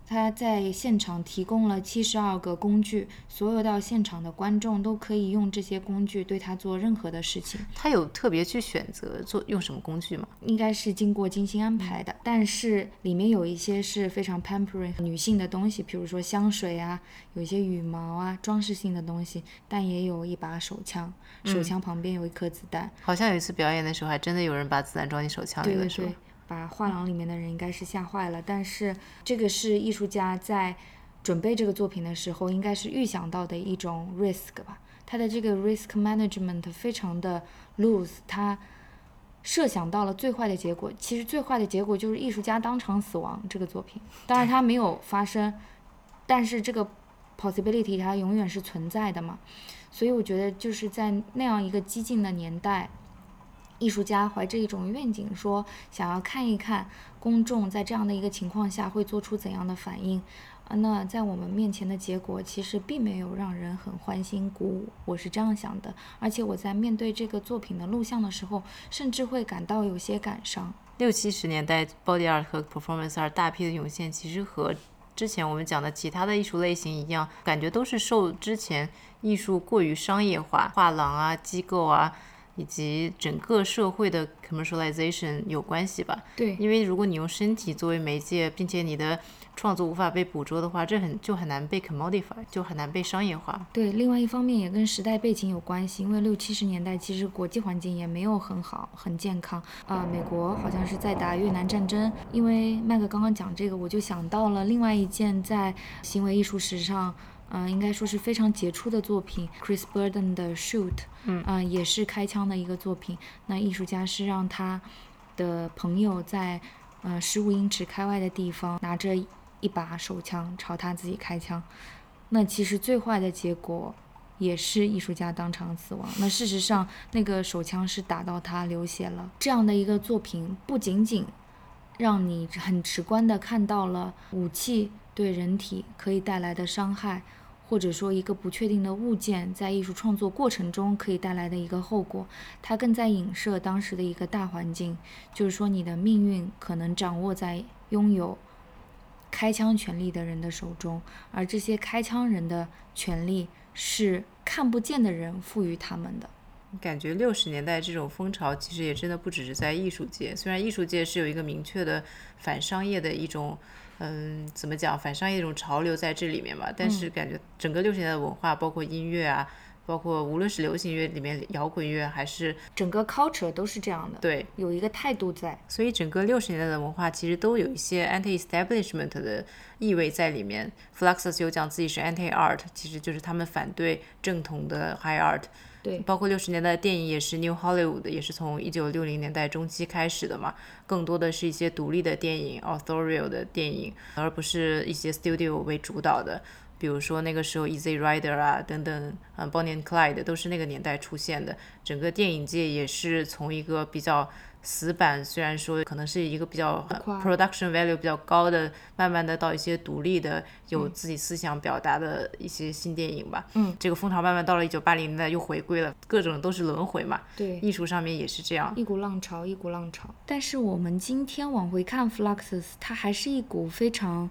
Speaker 1: 他在现场提供了七十二个工具，所有到现场的观众都可以用这些工具对他做任何的事情。
Speaker 2: 他有特别去选择做用什么工具吗？
Speaker 1: 应该是经过精心安排的，但是里面有一些是非常 pampering 女性的东西，比如说香水啊，有一些羽毛啊，装饰性的东西，但也有一把手枪，手枪旁边有一颗子弹。
Speaker 2: 好像有一次表演的时候，还真的有人把子弹装进手枪里了，是
Speaker 1: 吧？把画廊里面的人应该是吓坏了，但是这个是艺术家在准备这个作品的时候，应该是预想到的一种 risk 吧。他的这个 risk management 非常的 loose，他设想到了最坏的结果。其实最坏的结果就是艺术家当场死亡。这个作品，当然它没有发生，但是这个 possibility 它永远是存在的嘛。所以我觉得就是在那样一个激进的年代，艺术家怀着一种愿景，说想要看一看公众在这样的一个情况下会做出怎样的反应。啊，那在我们面前的结果其实并没有让人很欢欣鼓舞，我是这样想的。而且我在面对这个作品的录像的时候，甚至会感到有些感伤。
Speaker 2: 六七十年代 body art 和 performance art 大批的涌现，其实和之前我们讲的其他的艺术类型一样，感觉都是受之前艺术过于商业化、画廊啊、机构啊。以及整个社会的 commercialization 有关系吧？
Speaker 1: 对，
Speaker 2: 因为如果你用身体作为媒介，并且你的创作无法被捕捉的话，这很就很难被 commodify，就很难被商业化。
Speaker 1: 对，另外一方面也跟时代背景有关系，因为六七十年代其实国际环境也没有很好、很健康啊。美国好像是在打越南战争，因为麦克刚刚讲这个，我就想到了另外一件在行为艺术史上。嗯，应该说是非常杰出的作品，Chris Burden 的 Shoot，嗯，也是开枪的一个作品。那艺术家是让他的朋友在呃十五英尺开外的地方拿着一把手枪朝他自己开枪。那其实最坏的结果也是艺术家当场死亡。那事实上，那个手枪是打到他流血了。这样的一个作品不仅仅让你很直观的看到了武器。对人体可以带来的伤害，或者说一个不确定的物件在艺术创作过程中可以带来的一个后果，它更在影射当时的一个大环境，就是说你的命运可能掌握在拥有开枪权利的人的手中，而这些开枪人的权利是看不见的人赋予他们的。
Speaker 2: 感觉六十年代这种风潮其实也真的不只是在艺术界，虽然艺术界是有一个明确的反商业的一种。嗯，怎么讲反商业一种潮流在这里面吧？但是感觉整个六十年代的文化，包括音乐啊，包括无论是流行乐里面摇滚乐，还是
Speaker 1: 整个 culture 都是这样的。
Speaker 2: 对，
Speaker 1: 有一个态度在。
Speaker 2: 所以整个六十年代的文化其实都有一些 anti-establishment 的意味在里面。Fluxus 有讲自己是 anti-art，其实就是他们反对正统的 high art。
Speaker 1: 对，
Speaker 2: 包括六十年代的电影也是 New Hollywood，也是从一九六零年代中期开始的嘛，更多的是一些独立的电影，authorial 的电影，而不是一些 studio 为主导的。比如说那个时候 Easy Rider 啊等等，嗯，Bonnie and Clyde 都是那个年代出现的。整个电影界也是从一个比较。死板虽然说可能是一个比较 production value 比较高的，慢慢的到一些独立的有自己思想表达的一些新电影吧。
Speaker 1: 嗯，
Speaker 2: 这个风潮慢慢到了一九八零年代又回归了，各种都是轮回嘛。
Speaker 1: 对，
Speaker 2: 艺术上面也是这样，
Speaker 1: 一股浪潮，一股浪潮。但是我们今天往回看 Fluxus，它还是一股非常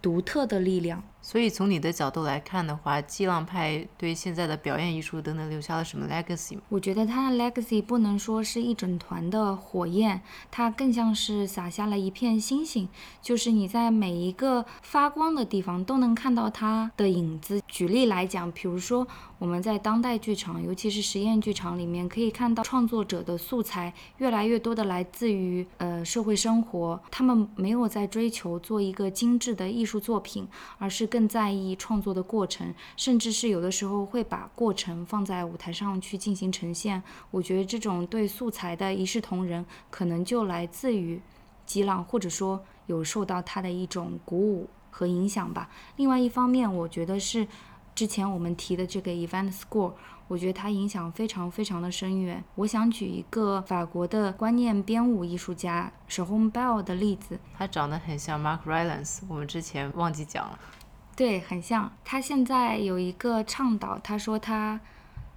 Speaker 1: 独特的力量。
Speaker 2: 所以从你的角度来看的话，激浪派对现在的表演艺术等等留下了什么 legacy
Speaker 1: 我觉得它的 legacy 不能说是一整团的火焰，它更像是洒下了一片星星，就是你在每一个发光的地方都能看到它的影子。举例来讲，比如说我们在当代剧场，尤其是实验剧场里面，可以看到创作者的素材越来越多的来自于呃社会生活，他们没有在追求做一个精致的艺术作品，而是。更在意创作的过程，甚至是有的时候会把过程放在舞台上去进行呈现。我觉得这种对素材的一视同仁，可能就来自于激浪，或者说有受到他的一种鼓舞和影响吧。另外一方面，我觉得是之前我们提的这个 Event Score，我觉得它影响非常非常的深远。我想举一个法国的观念编舞艺术家 s h o m Bell 的例子，
Speaker 2: 他长得很像 Mark Rylance，我们之前忘记讲了。
Speaker 1: 对，很像。他现在有一个倡导，他说他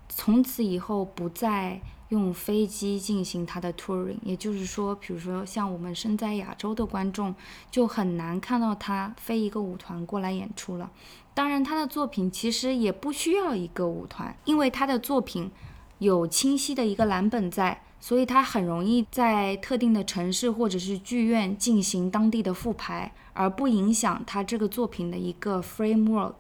Speaker 1: 从此以后不再用飞机进行他的 touring，也就是说，比如说像我们身在亚洲的观众，就很难看到他飞一个舞团过来演出了。当然，他的作品其实也不需要一个舞团，因为他的作品有清晰的一个蓝本在。所以它很容易在特定的城市或者是剧院进行当地的复排，而不影响它这个作品的一个 framework。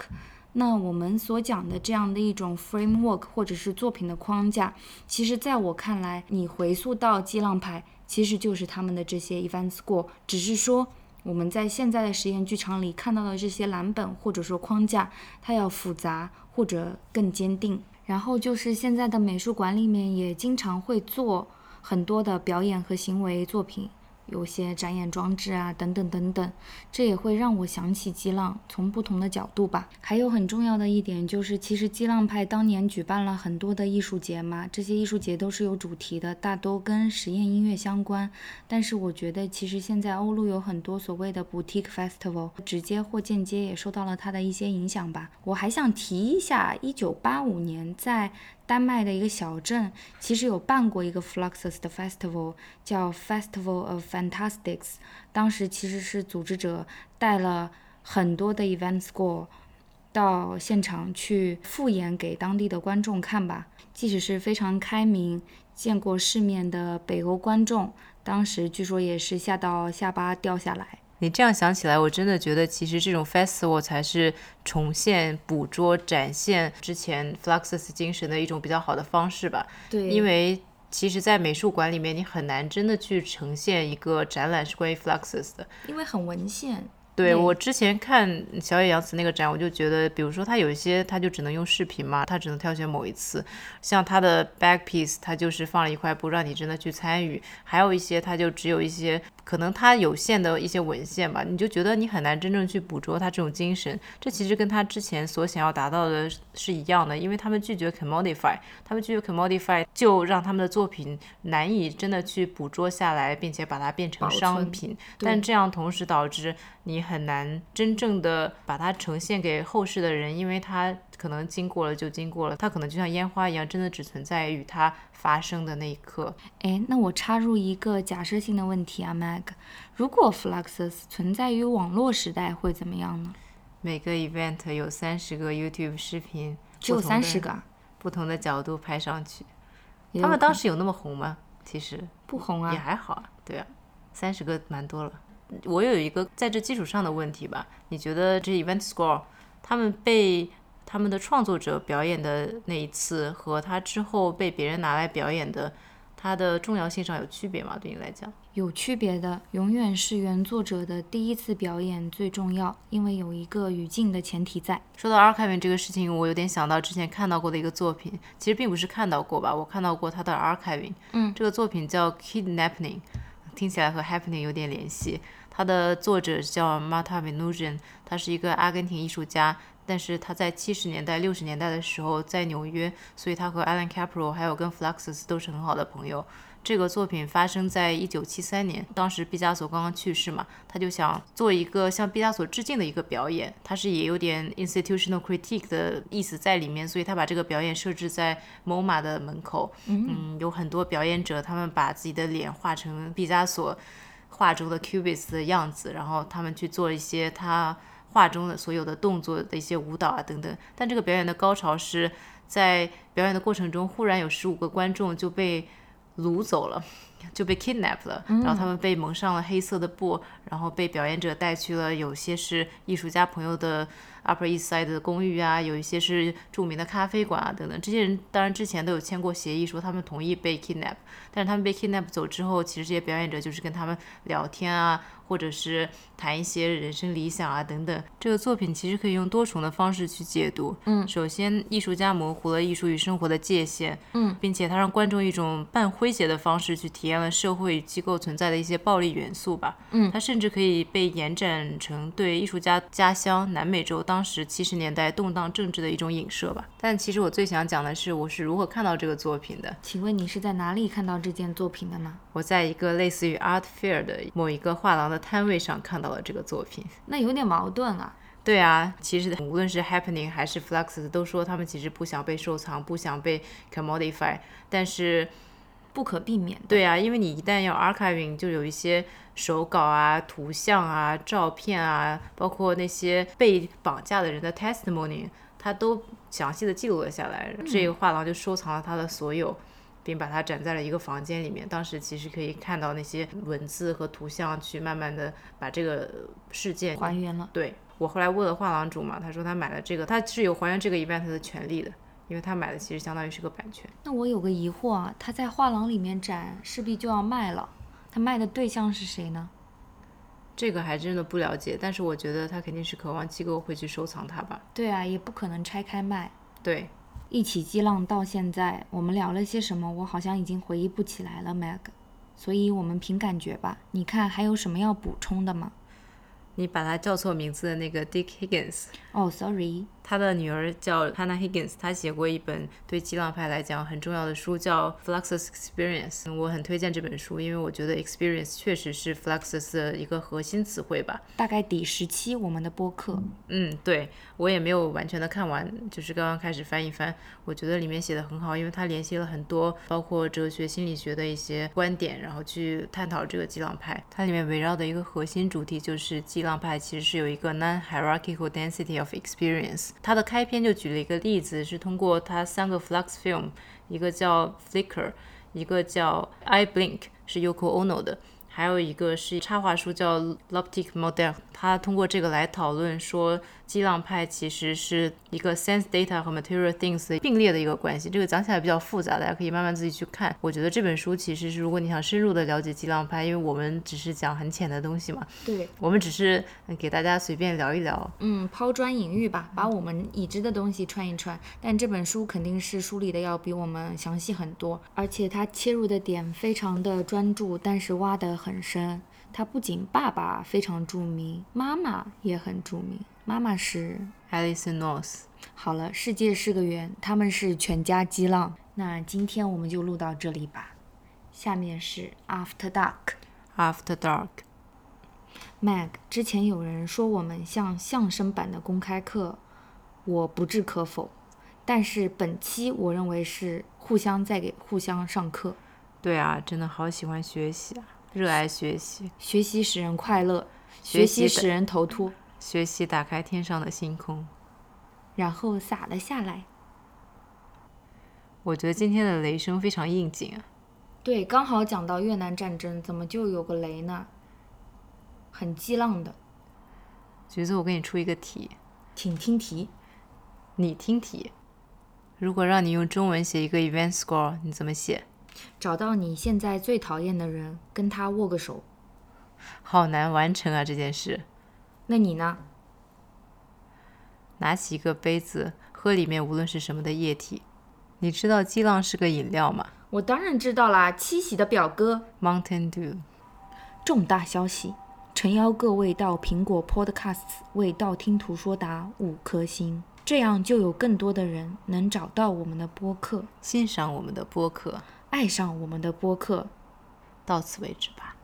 Speaker 1: 那我们所讲的这样的一种 framework 或者是作品的框架，其实在我看来，你回溯到激浪派，其实就是他们的这些 event score，只是说我们在现在的实验剧场里看到的这些蓝本或者说框架，它要复杂或者更坚定。然后就是现在的美术馆里面也经常会做很多的表演和行为作品，有些展演装置啊，等等等等，这也会让我想起激浪，从不同的角度吧。还有很重要的一点就是，其实激浪派当年举办了很多的艺术节嘛，这些艺术节都是有主题的，大都跟实验音乐相关。但是我觉得，其实现在欧陆有很多所谓的 boutique festival，直接或间接也受到了它的一些影响吧。我还想提一下，一九八五年在。丹麦的一个小镇其实有办过一个 Fluxus 的 festival，叫 Festival of Fantastics。当时其实是组织者带了很多的 event score 到现场去复演给当地的观众看吧。即使是非常开明、见过世面的北欧观众，当时据说也是吓到下巴掉下来。
Speaker 2: 你这样想起来，我真的觉得其实这种 festival 才是重现、捕捉、展现之前 Fluxus 精神的一种比较好的方式吧。
Speaker 1: 对，
Speaker 2: 因为其实，在美术馆里面，你很难真的去呈现一个展览是关于 Fluxus 的，
Speaker 1: 因为很文献。
Speaker 2: 对我之前看小野洋子那个展，我就觉得，比如说他有一些，他就只能用视频嘛，他只能挑选某一次，像他的 back piece，他就是放了一块布让你真的去参与，还有一些他就只有一些。可能他有限的一些文献吧，你就觉得你很难真正去捕捉他这种精神。这其实跟他之前所想要达到的是一样的，因为他们拒绝 commodify，他们拒绝 commodify，就让他们的作品难以真的去捕捉下来，并且把它变成商品。但这样同时导致你很难真正的把它呈现给后世的人，因为它可能经过了就经过了，它可能就像烟花一样，真的只存在于它。发生的那一刻，
Speaker 1: 哎，那我插入一个假设性的问题啊，Mag，如果 Fluxus 存在于网络时代会怎么样呢？
Speaker 2: 每个 event 有三十个 YouTube 视频，
Speaker 1: 只有三十个，
Speaker 2: 不同的角度拍上去。他们当时有那么红吗？其实
Speaker 1: 不红啊，
Speaker 2: 也还好啊。对啊，三十个蛮多了。我有一个在这基础上的问题吧，你觉得这 event score 他们被？他们的创作者表演的那一次和他之后被别人拿来表演的，它的重要性上有区别吗？对你来讲，
Speaker 1: 有区别的，永远是原作者的第一次表演最重要，因为有一个语境的前提在。
Speaker 2: 说到 archiving 这个事情，我有点想到之前看到过的一个作品，其实并不是看到过吧，我看到过他的 archiving。
Speaker 1: 嗯，
Speaker 2: 这个作品叫 Kidnapping，听起来和 Happening 有点联系。它的作者叫 Marta v e n u s i a n 他是一个阿根廷艺术家。但是他在七十年代、六十年代的时候在纽约，所以他和 Alan Capro 还有跟 Fluxus 都是很好的朋友。这个作品发生在一九七三年，当时毕加索刚刚去世嘛，他就想做一个向毕加索致敬的一个表演。他是也有点 institutional critique 的意思在里面，所以他把这个表演设置在 MoMA 的门口。嗯，有很多表演者，他们把自己的脸画成毕加索画中的 Cubist 的样子，然后他们去做一些他。画中的所有的动作的一些舞蹈啊等等，但这个表演的高潮是在表演的过程中，忽然有十五个观众就被掳走了，就被 kidnap 了，然后他们被蒙上了黑色的布，然后被表演者带去了有些是艺术家朋友的。Upper East Side 的公寓啊，有一些是著名的咖啡馆啊，等等。这些人当然之前都有签过协议，说他们同意被 kidnap。但是他们被 kidnap 走之后，其实这些表演者就是跟他们聊天啊，或者是谈一些人生理想啊，等等。这个作品其实可以用多重的方式去解读。
Speaker 1: 嗯，
Speaker 2: 首先，艺术家模糊了艺术与生活的界限。
Speaker 1: 嗯，
Speaker 2: 并且他让观众一种半诙谐的方式去体验了社会机构存在的一些暴力元素吧。
Speaker 1: 嗯，
Speaker 2: 他甚至可以被延展成对艺术家家乡南美洲当。当时七十年代动荡政治的一种影射吧，但其实我最想讲的是，我是如何看到这个作品的。
Speaker 1: 请问你是在哪里看到这件作品的呢？
Speaker 2: 我在一个类似于 Art Fair 的某一个画廊的摊位上看到了这个作品。
Speaker 1: 那有点矛盾啊。
Speaker 2: 对啊，其实无论是 Happening 还是 Flux 都说他们其实不想被收藏，不想被 commodify，但是
Speaker 1: 不可避免。
Speaker 2: 对啊，因为你一旦要 archiving，就有一些。手稿啊、图像啊、照片啊，包括那些被绑架的人的 testimony，他都详细的记录了下来。这个画廊就收藏了他的所有，并把它展在了一个房间里面。当时其实可以看到那些文字和图像，去慢慢的把这个事件
Speaker 1: 还原了。
Speaker 2: 对我后来问了画廊主嘛，他说他买了这个，他是有还原这个 event 的权利的，因为他买的其实相当于是个版权。
Speaker 1: 那我有个疑惑啊，他在画廊里面展，势必就要卖了。他卖的对象是谁呢？
Speaker 2: 这个还真的不了解，但是我觉得他肯定是渴望机构会去收藏它吧。
Speaker 1: 对啊，也不可能拆开卖。
Speaker 2: 对，
Speaker 1: 一起激浪到现在，我们聊了些什么？我好像已经回忆不起来了，Meg。所以我们凭感觉吧。你看还有什么要补充的吗？
Speaker 2: 你把他叫错名字的那个 Dick Higgins，
Speaker 1: 哦，sorry，
Speaker 2: 他的女儿叫 Hannah Higgins，他写过一本对激浪派来讲很重要的书，叫《Fluxus Experience》。我很推荐这本书，因为我觉得 experience 确实是 Fluxus 的一个核心词汇吧。
Speaker 1: 大概第十期我们的播客，
Speaker 2: 嗯，对我也没有完全的看完，就是刚刚开始翻一翻，我觉得里面写的很好，因为它联系了很多包括哲学、心理学的一些观点，然后去探讨这个激浪派。它里面围绕的一个核心主题就是激浪派其实是有一个 non-hierarchical density of experience。它的开篇就举了一个例子，是通过它三个 flux film，一个叫 Flicker，一个叫 I Blink，是 Yoko Ono 的。还有一个是插画书叫 Loptic Model，它通过这个来讨论说，激浪派其实是一个 sense data 和 material things 并列的一个关系。这个讲起来比较复杂，大家可以慢慢自己去看。我觉得这本书其实是如果你想深入的了解激浪派，因为我们只是讲很浅的东西嘛，
Speaker 1: 对，
Speaker 2: 我们只是给大家随便聊一聊。
Speaker 1: 嗯，抛砖引玉吧，把我们已知的东西串一串。但这本书肯定是梳理的要比我们详细很多，而且它切入的点非常的专注，但是挖得很深。他不仅爸爸非常著名，妈妈也很著名。妈妈是
Speaker 2: Alison North。
Speaker 1: 好了，世界是个圆，他们是全家激浪。那今天我们就录到这里吧。下面是 After Dark。
Speaker 2: After Dark。
Speaker 1: Mag，之前有人说我们像相声版的公开课，我不置可否。但是本期我认为是互相在给互相上课，
Speaker 2: 对啊，真的好喜欢学习啊，热爱学习，
Speaker 1: 学习使人快乐，
Speaker 2: 学习
Speaker 1: 使人头秃，
Speaker 2: 学习打开天上的星空。
Speaker 1: 然后洒了下来。
Speaker 2: 我觉得今天的雷声非常应景啊。
Speaker 1: 对，刚好讲到越南战争，怎么就有个雷呢？很激浪的，
Speaker 2: 橘子，我给你出一个题，
Speaker 1: 请听题。
Speaker 2: 你听题。如果让你用中文写一个 event score，你怎么写？
Speaker 1: 找到你现在最讨厌的人，跟他握个手。
Speaker 2: 好难完成啊这件事。
Speaker 1: 那你呢？
Speaker 2: 拿起一个杯子，喝里面无论是什么的液体。你知道激浪是个饮料吗
Speaker 1: 我当然知道啦，七喜的表哥。
Speaker 2: ？Mountain Dew。
Speaker 1: 重大消息！诚邀各位到苹果 Podcasts 为道听途说打五颗星，这样就有更多的人能找到我们的播客，
Speaker 2: 欣赏我们的播客，
Speaker 1: 爱上我们的播客。
Speaker 2: 到此为止吧。